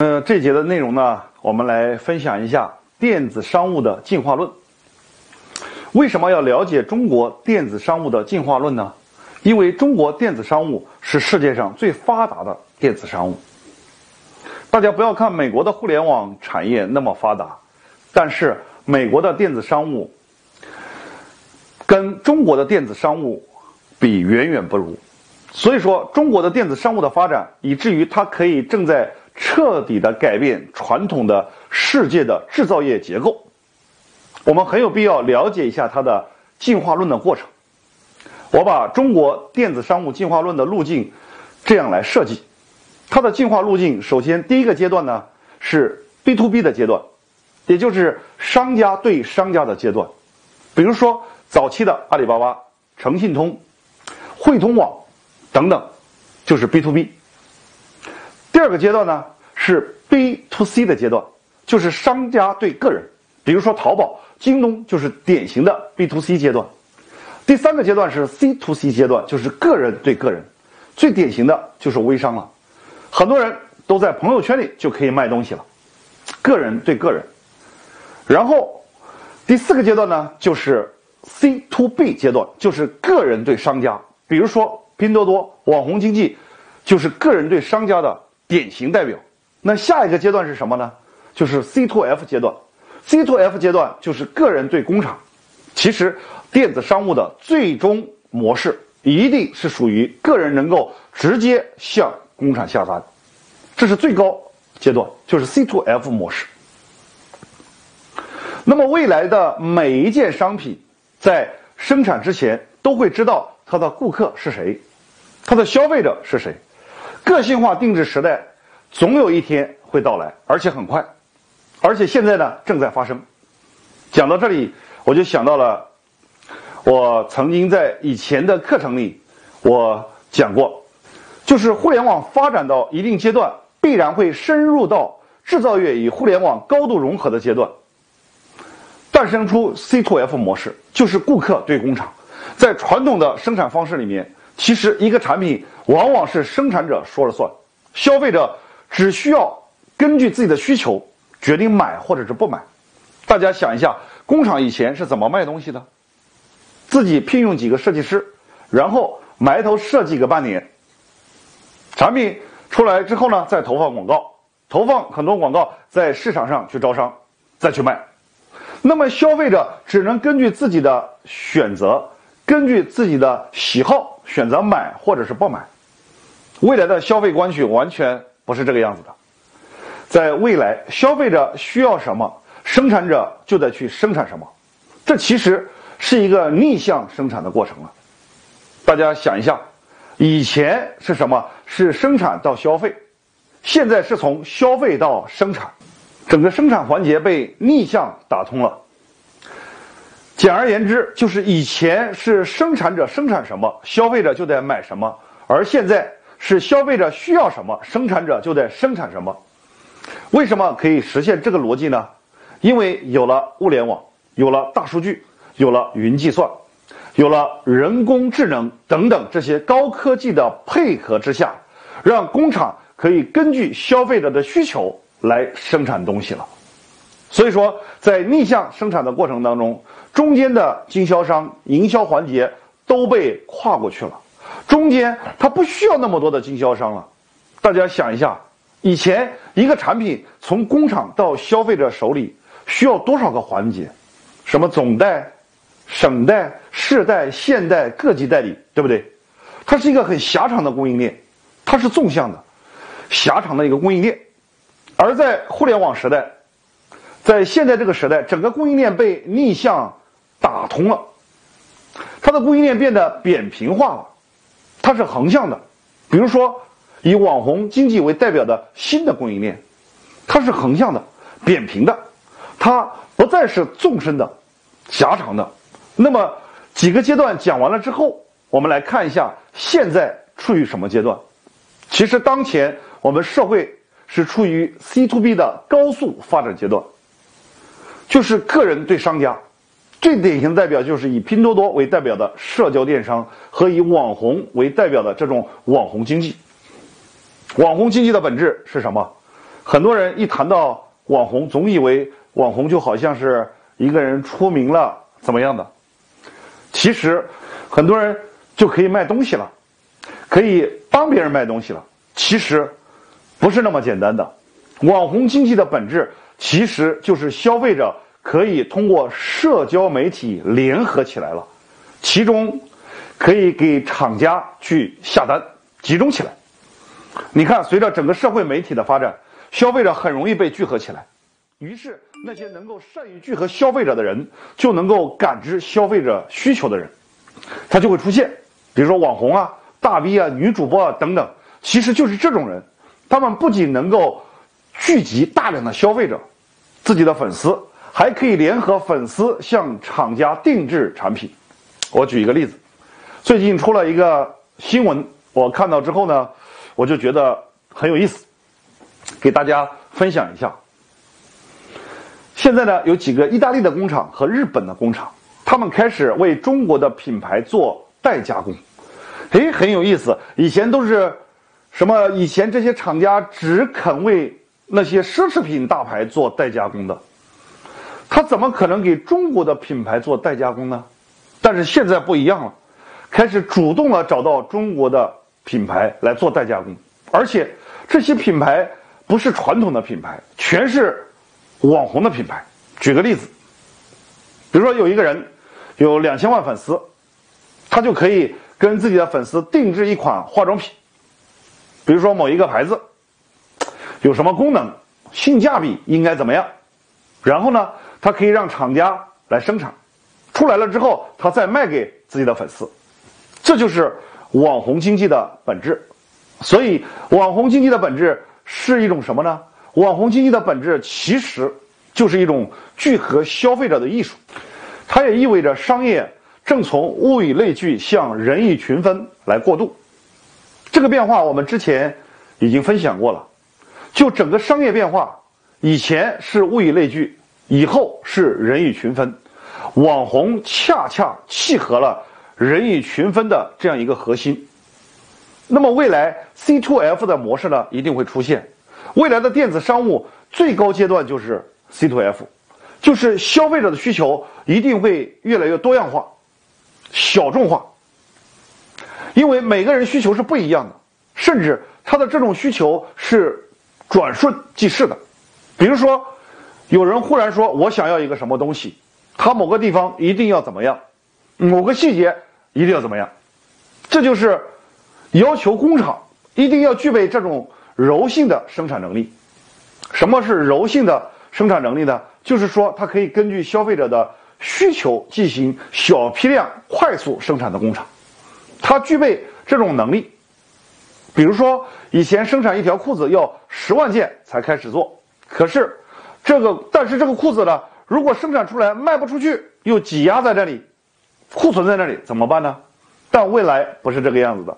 呃，这节的内容呢，我们来分享一下电子商务的进化论。为什么要了解中国电子商务的进化论呢？因为中国电子商务是世界上最发达的电子商务。大家不要看美国的互联网产业那么发达，但是美国的电子商务跟中国的电子商务比远远不如。所以说，中国的电子商务的发展，以至于它可以正在彻底的改变传统的世界的制造业结构。我们很有必要了解一下它的进化论的过程。我把中国电子商务进化论的路径这样来设计：它的进化路径，首先第一个阶段呢是 B to B 的阶段，也就是商家对商家的阶段。比如说早期的阿里巴巴、诚信通、汇通网等等，就是 B to B。第二个阶段呢是 B to C 的阶段，就是商家对个人，比如说淘宝。京东就是典型的 B to C 阶段，第三个阶段是 C to C 阶段，就是个人对个人，最典型的就是微商了，很多人都在朋友圈里就可以卖东西了，个人对个人。然后第四个阶段呢，就是 C to B 阶段，就是个人对商家，比如说拼多多网红经济，就是个人对商家的典型代表。那下一个阶段是什么呢？就是 C to F 阶段。C to F 阶段就是个人对工厂，其实电子商务的最终模式一定是属于个人能够直接向工厂下单，这是最高阶段，就是 C to F 模式。那么未来的每一件商品在生产之前都会知道它的顾客是谁，它的消费者是谁，个性化定制时代总有一天会到来，而且很快。而且现在呢，正在发生。讲到这里，我就想到了，我曾经在以前的课程里，我讲过，就是互联网发展到一定阶段，必然会深入到制造业与互联网高度融合的阶段，诞生出 C to F 模式，就是顾客对工厂。在传统的生产方式里面，其实一个产品往往是生产者说了算，消费者只需要根据自己的需求。决定买或者是不买，大家想一下，工厂以前是怎么卖东西的？自己聘用几个设计师，然后埋头设计个半年，产品出来之后呢，再投放广告，投放很多广告在市场上去招商，再去卖。那么消费者只能根据自己的选择，根据自己的喜好选择买或者是不买。未来的消费观序完全不是这个样子的。在未来，消费者需要什么，生产者就得去生产什么，这其实是一个逆向生产的过程了。大家想一下，以前是什么？是生产到消费，现在是从消费到生产，整个生产环节被逆向打通了。简而言之，就是以前是生产者生产什么，消费者就得买什么，而现在是消费者需要什么，生产者就得生产什么。为什么可以实现这个逻辑呢？因为有了物联网，有了大数据，有了云计算，有了人工智能等等这些高科技的配合之下，让工厂可以根据消费者的需求来生产东西了。所以说，在逆向生产的过程当中，中间的经销商、营销环节都被跨过去了，中间它不需要那么多的经销商了。大家想一下。以前一个产品从工厂到消费者手里需要多少个环节？什么总代、省代、市代、县代、各级代理，对不对？它是一个很狭长的供应链，它是纵向的、狭长的一个供应链。而在互联网时代，在现在这个时代，整个供应链被逆向打通了，它的供应链变得扁平化了，它是横向的。比如说。以网红经济为代表的新的供应链，它是横向的、扁平的，它不再是纵深的、狭长的。那么几个阶段讲完了之后，我们来看一下现在处于什么阶段。其实当前我们社会是处于 C to B 的高速发展阶段，就是个人对商家，最典型的代表就是以拼多多为代表的社交电商和以网红为代表的这种网红经济。网红经济的本质是什么？很多人一谈到网红，总以为网红就好像是一个人出名了怎么样的。其实，很多人就可以卖东西了，可以帮别人卖东西了。其实，不是那么简单的。网红经济的本质其实就是消费者可以通过社交媒体联合起来了，其中可以给厂家去下单，集中起来。你看，随着整个社会媒体的发展。消费者很容易被聚合起来，于是那些能够善于聚合消费者的人，就能够感知消费者需求的人，他就会出现。比如说网红啊、大 V 啊、女主播啊等等，其实就是这种人。他们不仅能够聚集大量的消费者、自己的粉丝，还可以联合粉丝向厂家定制产品。我举一个例子，最近出了一个新闻，我看到之后呢，我就觉得很有意思。给大家分享一下。现在呢，有几个意大利的工厂和日本的工厂，他们开始为中国的品牌做代加工。诶，很有意思。以前都是什么？以前这些厂家只肯为那些奢侈品大牌做代加工的，他怎么可能给中国的品牌做代加工呢？但是现在不一样了，开始主动的找到中国的品牌来做代加工，而且这些品牌。不是传统的品牌，全是网红的品牌。举个例子，比如说有一个人有两千万粉丝，他就可以跟自己的粉丝定制一款化妆品，比如说某一个牌子有什么功能，性价比应该怎么样，然后呢，他可以让厂家来生产，出来了之后，他再卖给自己的粉丝，这就是网红经济的本质。所以，网红经济的本质。是一种什么呢？网红经济的本质其实就是一种聚合消费者的艺术，它也意味着商业正从物以类聚向人以群分来过渡。这个变化我们之前已经分享过了。就整个商业变化，以前是物以类聚，以后是人以群分。网红恰恰契合了人以群分的这样一个核心。那么未来 C to F 的模式呢，一定会出现。未来的电子商务最高阶段就是 C to F，就是消费者的需求一定会越来越多样化、小众化。因为每个人需求是不一样的，甚至他的这种需求是转瞬即逝的。比如说，有人忽然说我想要一个什么东西，他某个地方一定要怎么样，某个细节一定要怎么样，这就是。要求工厂一定要具备这种柔性的生产能力。什么是柔性的生产能力呢？就是说，它可以根据消费者的需求进行小批量、快速生产的工厂。它具备这种能力。比如说，以前生产一条裤子要十万件才开始做，可是这个，但是这个裤子呢，如果生产出来卖不出去，又挤压在这里，库存在那里，怎么办呢？但未来不是这个样子的。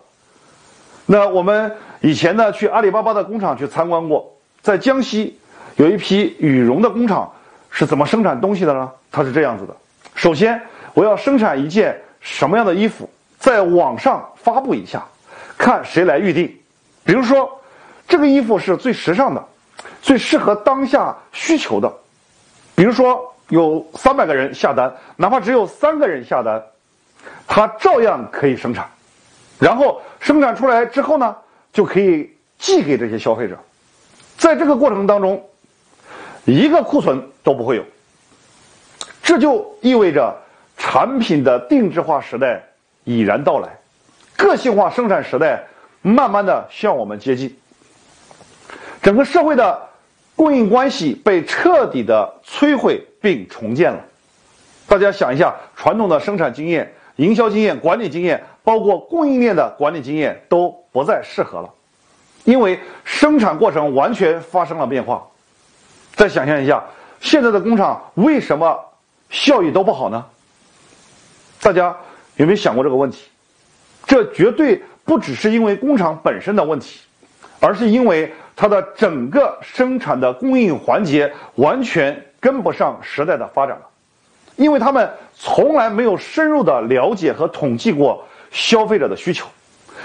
那我们以前呢，去阿里巴巴的工厂去参观过，在江西有一批羽绒的工厂是怎么生产东西的呢？它是这样子的：首先，我要生产一件什么样的衣服，在网上发布一下，看谁来预定。比如说，这个衣服是最时尚的，最适合当下需求的。比如说，有三百个人下单，哪怕只有三个人下单，它照样可以生产。然后生产出来之后呢，就可以寄给这些消费者，在这个过程当中，一个库存都不会有。这就意味着产品的定制化时代已然到来，个性化生产时代慢慢的向我们接近。整个社会的供应关系被彻底的摧毁并重建了。大家想一下，传统的生产经验、营销经验、管理经验。包括供应链的管理经验都不再适合了，因为生产过程完全发生了变化。再想象一下，现在的工厂为什么效益都不好呢？大家有没有想过这个问题？这绝对不只是因为工厂本身的问题，而是因为它的整个生产的供应环节完全跟不上时代的发展了，因为他们从来没有深入的了解和统计过。消费者的需求，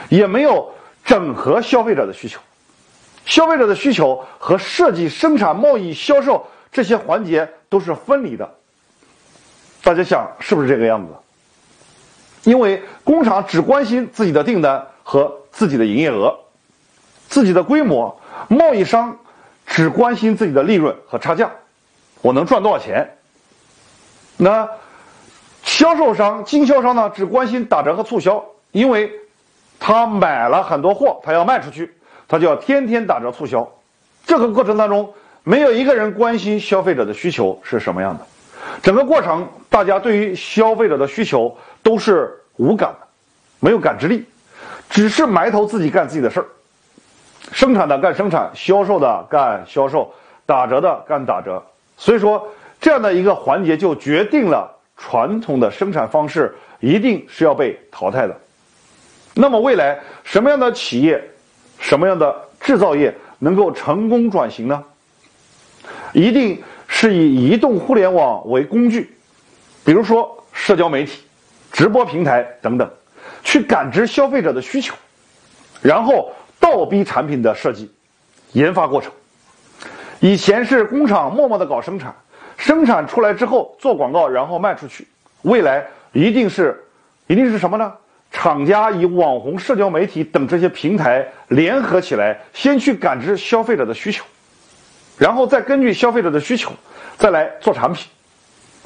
也没有整合消费者的需求，消费者的需求和设计、生产、贸易、销售这些环节都是分离的。大家想是不是这个样子？因为工厂只关心自己的订单和自己的营业额、自己的规模，贸易商只关心自己的利润和差价，我能赚多少钱？那销售商、经销商呢？只关心打折和促销，因为他买了很多货，他要卖出去，他就要天天打折促销。这个过程当中，没有一个人关心消费者的需求是什么样的。整个过程，大家对于消费者的需求都是无感的，没有感知力，只是埋头自己干自己的事儿。生产的干生产，销售的干销售，打折的干打折。所以说，这样的一个环节就决定了传统的生产方式一定是要被淘汰的。那么，未来什么样的企业、什么样的制造业能够成功转型呢？一定。是以移动互联网为工具，比如说社交媒体、直播平台等等，去感知消费者的需求，然后倒逼产品的设计、研发过程。以前是工厂默默的搞生产，生产出来之后做广告，然后卖出去。未来一定是，一定是什么呢？厂家以网红、社交媒体等这些平台联合起来，先去感知消费者的需求。然后再根据消费者的需求，再来做产品。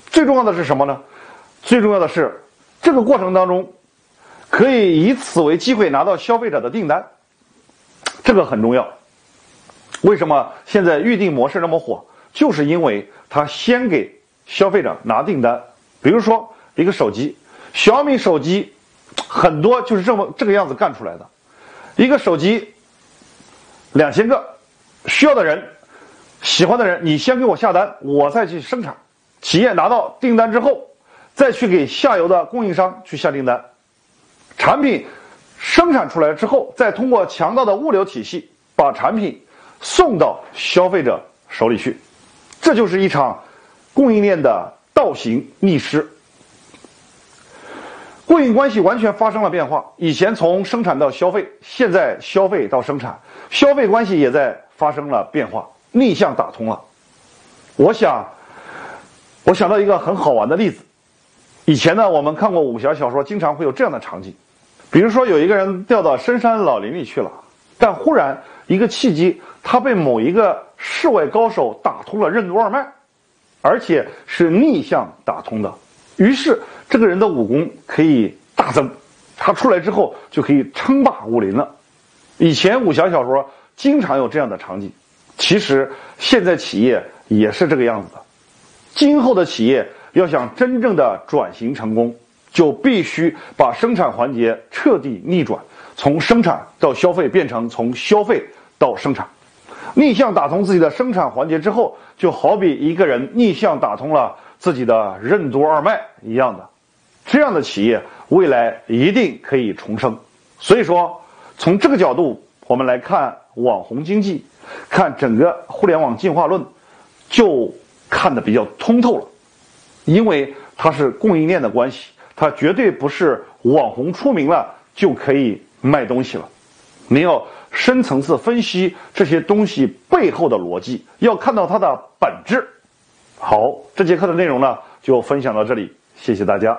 最重要的是什么呢？最重要的是这个过程当中，可以以此为机会拿到消费者的订单，这个很重要。为什么现在预订模式那么火？就是因为它先给消费者拿订单。比如说一个手机，小米手机很多就是这么这个样子干出来的。一个手机两千个，需要的人。喜欢的人，你先给我下单，我再去生产。企业拿到订单之后，再去给下游的供应商去下订单。产品生产出来之后，再通过强大的物流体系把产品送到消费者手里去。这就是一场供应链的倒行逆施，供应关系完全发生了变化。以前从生产到消费，现在消费到生产，消费关系也在发生了变化。逆向打通了，我想，我想到一个很好玩的例子。以前呢，我们看过武侠小说，经常会有这样的场景，比如说有一个人掉到深山老林里去了，但忽然一个契机，他被某一个世外高手打通了任督二脉，而且是逆向打通的。于是这个人的武功可以大增，他出来之后就可以称霸武林了。以前武侠小说经常有这样的场景。其实现在企业也是这个样子的，今后的企业要想真正的转型成功，就必须把生产环节彻底逆转，从生产到消费变成从消费到生产，逆向打通自己的生产环节之后，就好比一个人逆向打通了自己的任督二脉一样的，这样的企业未来一定可以重生。所以说，从这个角度我们来看网红经济。看整个互联网进化论，就看得比较通透了，因为它是供应链的关系，它绝对不是网红出名了就可以卖东西了。你要深层次分析这些东西背后的逻辑，要看到它的本质。好，这节课的内容呢就分享到这里，谢谢大家。